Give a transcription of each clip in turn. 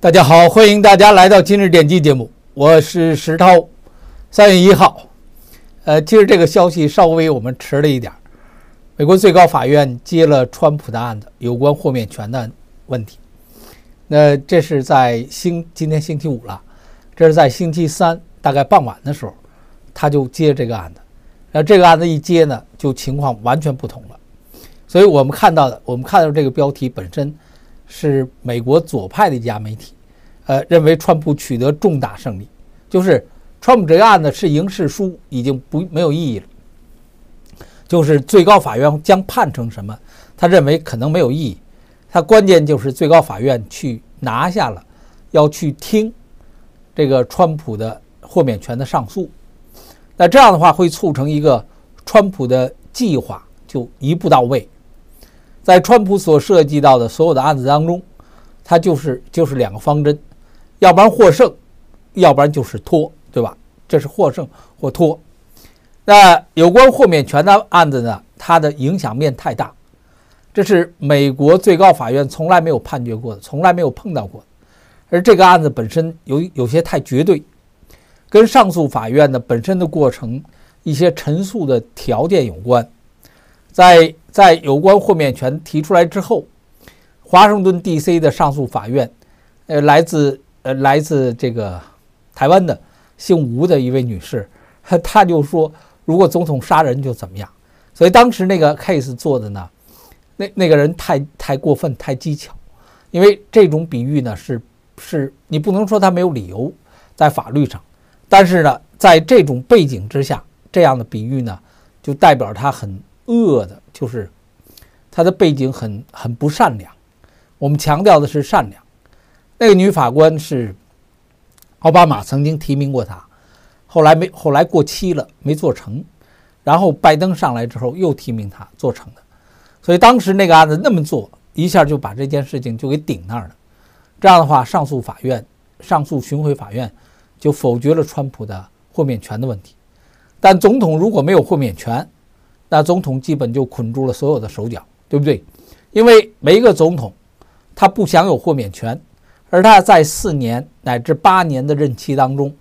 大家好，欢迎大家来到今日点击节目，我是石涛。三月一号，呃，其实这个消息稍微我们迟了一点。美国最高法院接了川普的案子，有关豁免权的问题。那这是在星今天星期五了，这是在星期三大概傍晚的时候，他就接这个案子。那这个案子一接呢，就情况完全不同了。所以我们看到的，我们看到这个标题本身。是美国左派的一家媒体，呃，认为川普取得重大胜利，就是川普这个案子是赢是输已经不没有意义了，就是最高法院将判成什么，他认为可能没有意义，他关键就是最高法院去拿下了，要去听这个川普的豁免权的上诉，那这样的话会促成一个川普的计划就一步到位。在川普所涉及到的所有的案子当中，他就是就是两个方针，要不然获胜，要不然就是拖，对吧？这是获胜或拖。那有关豁免权的案子呢？它的影响面太大，这是美国最高法院从来没有判决过的，从来没有碰到过。而这个案子本身有有些太绝对，跟上诉法院的本身的过程、一些陈述的条件有关。在在有关豁免权提出来之后，华盛顿 D.C. 的上诉法院，呃，来自呃来自这个台湾的姓吴的一位女士，她就说，如果总统杀人就怎么样？所以当时那个 case 做的呢，那那个人太太过分，太技巧，因为这种比喻呢是是你不能说他没有理由在法律上，但是呢，在这种背景之下，这样的比喻呢，就代表他很。恶的就是他的背景很很不善良。我们强调的是善良。那个女法官是奥巴马曾经提名过她，后来没后来过期了没做成，然后拜登上来之后又提名她做成的。所以当时那个案子那么做，一下就把这件事情就给顶那儿了。这样的话，上诉法院、上诉巡回法院就否决了川普的豁免权的问题。但总统如果没有豁免权，那总统基本就捆住了所有的手脚，对不对？因为每一个总统，他不享有豁免权，而他在四年乃至八年的任期当中，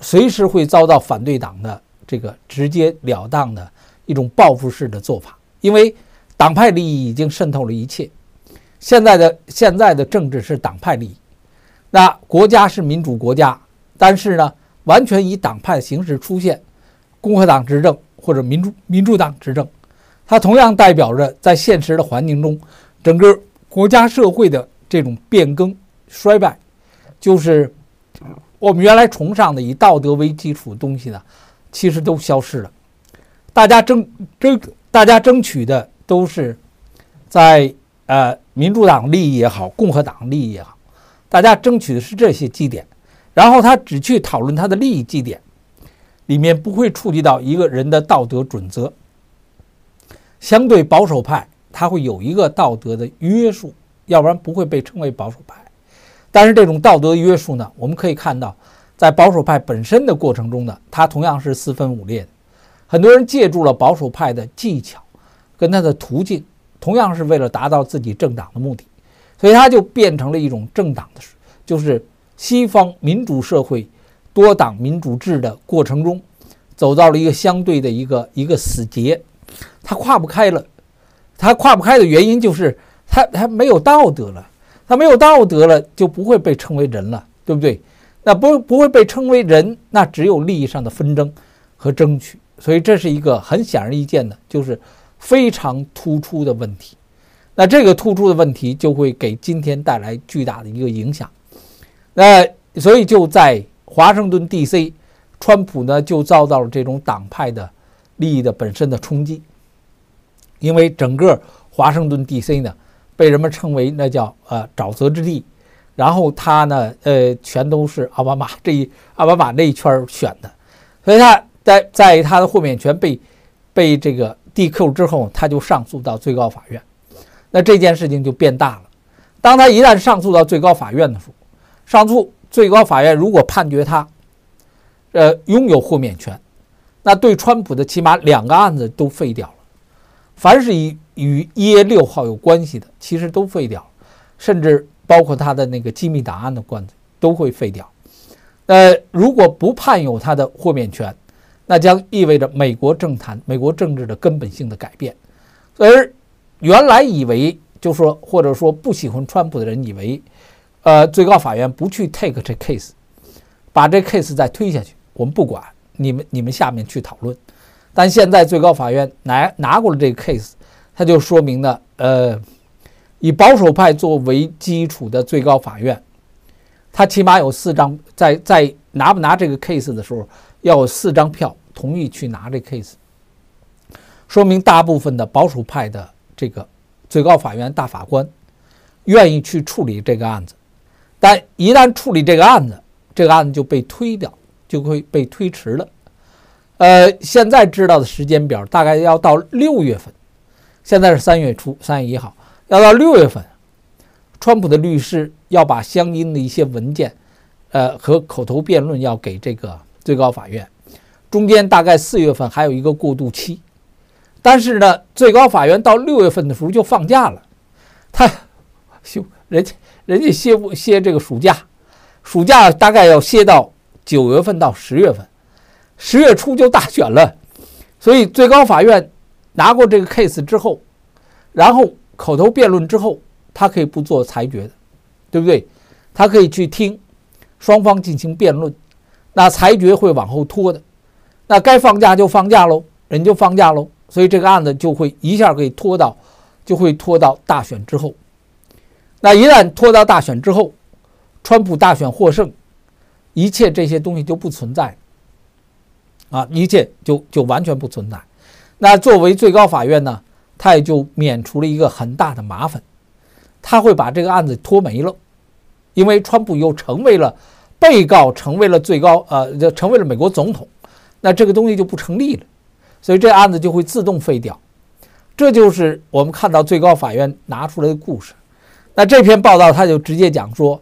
随时会遭到反对党的这个直截了当的一种报复式的做法。因为党派利益已经渗透了一切，现在的现在的政治是党派利益，那国家是民主国家，但是呢，完全以党派形式出现，共和党执政。或者民主民主党执政，它同样代表着在现实的环境中，整个国家社会的这种变更衰败，就是我们原来崇尚的以道德为基础的东西呢，其实都消失了。大家争争，大家争取的都是在呃民主党利益也好，共和党利益也好，大家争取的是这些基点，然后他只去讨论他的利益基点。里面不会触及到一个人的道德准则。相对保守派，他会有一个道德的约束，要不然不会被称为保守派。但是这种道德约束呢，我们可以看到，在保守派本身的过程中呢，它同样是四分五裂的。很多人借助了保守派的技巧，跟他的途径，同样是为了达到自己政党的目的，所以它就变成了一种政党的，就是西方民主社会。多党民主制的过程中，走到了一个相对的一个一个死结，他跨不开了。他跨不开的原因就是他他没有道德了，他没有道德了就不会被称为人了，对不对？那不不会被称为人，那只有利益上的纷争和争取。所以这是一个很显而易见的，就是非常突出的问题。那这个突出的问题就会给今天带来巨大的一个影响。那所以就在。华盛顿 D.C.，川普呢就遭到了这种党派的利益的本身的冲击，因为整个华盛顿 D.C. 呢被人们称为那叫呃沼泽之地，然后他呢呃全都是奥巴马这一奥巴马那一圈选的，所以他在在他的豁免权被被这个 DQ 之后，他就上诉到最高法院，那这件事情就变大了。当他一旦上诉到最高法院的时候，上诉。最高法院如果判决他，呃，拥有豁免权，那对川普的起码两个案子都废掉了。凡是与与一月六号有关系的，其实都废掉，甚至包括他的那个机密档案的关子都会废掉。呃，如果不判有他的豁免权，那将意味着美国政坛、美国政治的根本性的改变。而原来以为，就说或者说不喜欢川普的人以为，呃，最高法院不去 take 这 case，把这 case 再推下去，我们不管你们，你们下面去讨论。但现在最高法院拿拿过了这个 case，它就说明了，呃，以保守派作为基础的最高法院，他起码有四张在在拿不拿这个 case 的时候，要有四张票同意去拿这 case，说明大部分的保守派的这个最高法院大法官愿意去处理这个案子，但一旦处理这个案子，这个案子就被推掉，就会被推迟了。呃，现在知道的时间表大概要到六月份，现在是三月初，三月一号，要到六月份，川普的律师要把相应的一些文件，呃和口头辩论要给这个最高法院，中间大概四月份还有一个过渡期，但是呢，最高法院到六月份的时候就放假了，他休人家人家歇不歇这个暑假，暑假大概要歇到九月份到十月份。十月初就大选了，所以最高法院拿过这个 case 之后，然后口头辩论之后，他可以不做裁决的，对不对？他可以去听双方进行辩论，那裁决会往后拖的，那该放假就放假喽，人就放假喽，所以这个案子就会一下给拖到，就会拖到大选之后。那一旦拖到大选之后，川普大选获胜，一切这些东西就不存在。啊，一切就就完全不存在。那作为最高法院呢，他也就免除了一个很大的麻烦，他会把这个案子拖没了，因为川普又成为了被告，成为了最高呃，成为了美国总统，那这个东西就不成立了，所以这案子就会自动废掉。这就是我们看到最高法院拿出来的故事。那这篇报道他就直接讲说，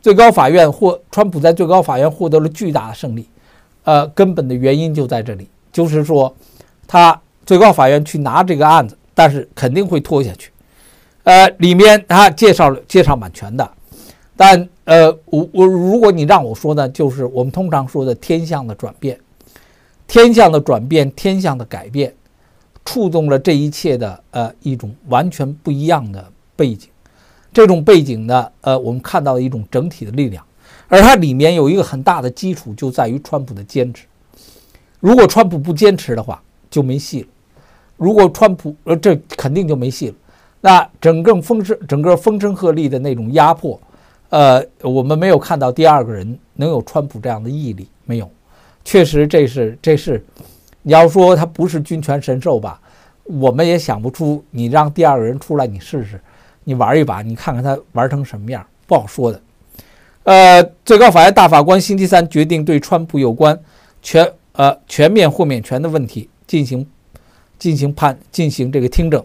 最高法院获川普在最高法院获得了巨大的胜利。呃，根本的原因就在这里，就是说，他最高法院去拿这个案子，但是肯定会拖下去。呃，里面他介绍了介绍蛮全的，但呃，我我如果你让我说呢，就是我们通常说的天象的转变，天象的转变，天象的改变，触动了这一切的呃一种完全不一样的背景，这种背景呢，呃，我们看到了一种整体的力量。而它里面有一个很大的基础，就在于川普的坚持。如果川普不坚持的话，就没戏了。如果川普呃，这肯定就没戏了。那整个风声、整个风声鹤唳的那种压迫，呃，我们没有看到第二个人能有川普这样的毅力，没有。确实，这是这是，你要说他不是军权神授吧，我们也想不出。你让第二个人出来，你试试，你玩一把，你看看他玩成什么样，不好说的。呃，最高法院大法官星期三决定对川普有关全呃全面豁免权的问题进行进行判进行这个听证。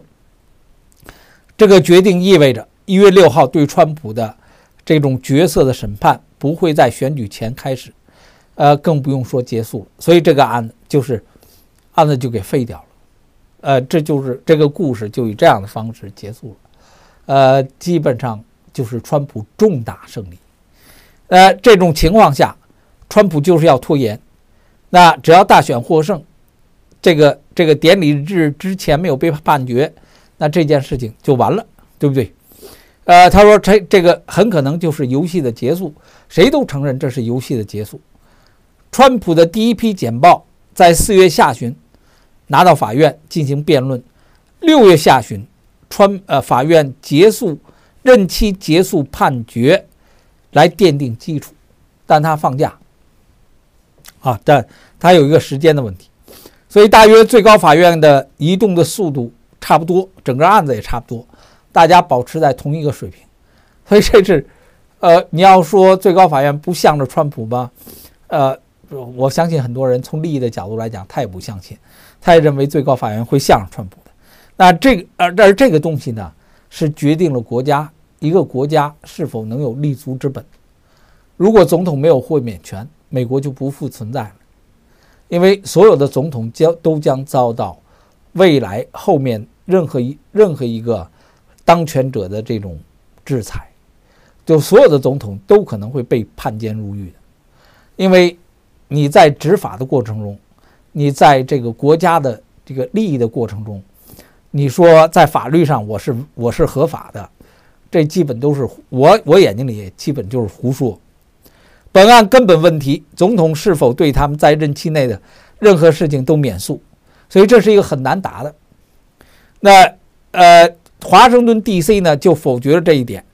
这个决定意味着一月六号对川普的这种角色的审判不会在选举前开始，呃，更不用说结束了。所以这个案子就是案子就给废掉了。呃，这就是这个故事就以这样的方式结束了。呃，基本上就是川普重大胜利。呃，这种情况下，川普就是要拖延。那只要大选获胜，这个这个典礼日之前没有被判决，那这件事情就完了，对不对？呃，他说这这个很可能就是游戏的结束，谁都承认这是游戏的结束。川普的第一批简报在四月下旬拿到法院进行辩论，六月下旬，川呃法院结束任期结束判决。来奠定基础，但他放假啊，但他有一个时间的问题，所以大约最高法院的移动的速度差不多，整个案子也差不多，大家保持在同一个水平，所以这是，呃，你要说最高法院不向着川普吗？呃，我相信很多人从利益的角度来讲，他也不相信，他也认为最高法院会向着川普。那这个，而而这个东西呢，是决定了国家。一个国家是否能有立足之本？如果总统没有豁免权，美国就不复存在了。因为所有的总统将都将遭到未来后面任何一任何一个当权者的这种制裁。就所有的总统都可能会被判监入狱的，因为你在执法的过程中，你在这个国家的这个利益的过程中，你说在法律上我是我是合法的，这基本都是我我眼睛里基本就是胡说。本案根本问题，总统是否对他们在任期内的任何事情都免诉，所以这是一个很难答的。那呃，华盛顿 D.C. 呢就否决了这一点，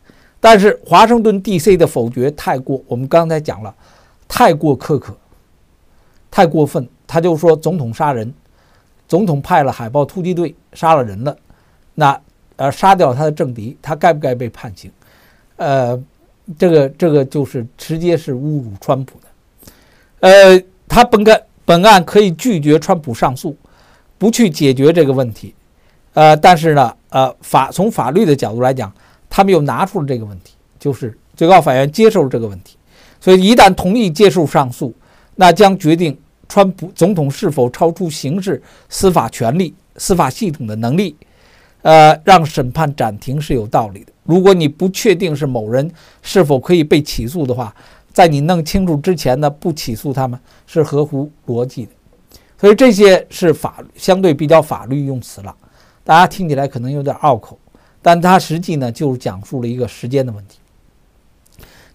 但是华盛顿 D.C. 的否决太过，我们刚才讲了，太过苛刻，太过分。他就说总统杀人，总统派了海豹突击队杀了人了，那呃杀掉他的政敌，他该不该被判刑？呃。这个这个就是直接是侮辱川普的，呃，他本该本案可以拒绝川普上诉，不去解决这个问题，呃，但是呢，呃，法从法律的角度来讲，他们又拿出了这个问题，就是最高法院接受了这个问题，所以一旦同意接受上诉，那将决定川普总统是否超出刑事司法权利、司法系统的能力。呃，让审判暂停是有道理的。如果你不确定是某人是否可以被起诉的话，在你弄清楚之前呢，不起诉他们是合乎逻辑的。所以这些是法相对比较法律用词了，大家听起来可能有点拗口，但它实际呢就是讲述了一个时间的问题，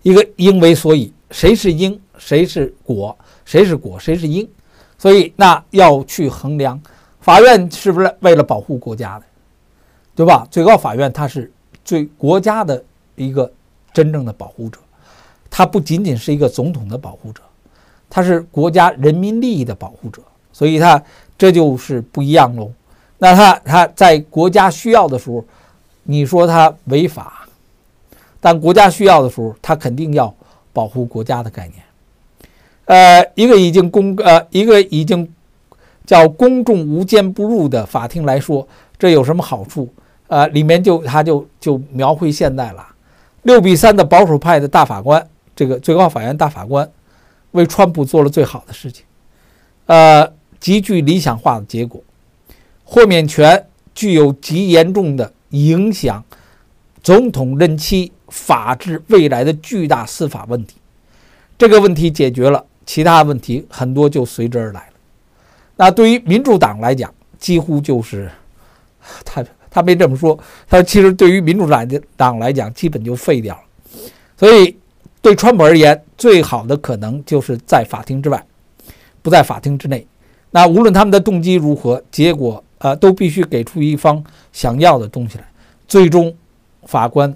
一个因为所以，谁是因，谁是果，谁是果，谁是因，所以那要去衡量，法院是不是为了保护国家的？对吧？最高法院它是最国家的一个真正的保护者，它不仅仅是一个总统的保护者，它是国家人民利益的保护者，所以它这就是不一样喽。那他他在国家需要的时候，你说他违法，但国家需要的时候，他肯定要保护国家的概念。呃，一个已经公呃一个已经叫公众无坚不入的法庭来说，这有什么好处？呃，里面就他就就描绘现在了，六比三的保守派的大法官，这个最高法院大法官，为川普做了最好的事情，呃，极具理想化的结果，豁免权具有极严重的影响总统任期、法治未来的巨大司法问题，这个问题解决了，其他问题很多就随之而来了。那对于民主党来讲，几乎就是他。他没这么说，他其实对于民主党的党来讲，基本就废掉了。所以，对川普而言，最好的可能就是在法庭之外，不在法庭之内。那无论他们的动机如何，结果呃都必须给出一方想要的东西来。最终，法官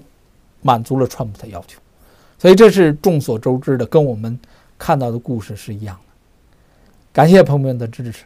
满足了川普的要求。所以这是众所周知的，跟我们看到的故事是一样的。感谢朋友们的支持。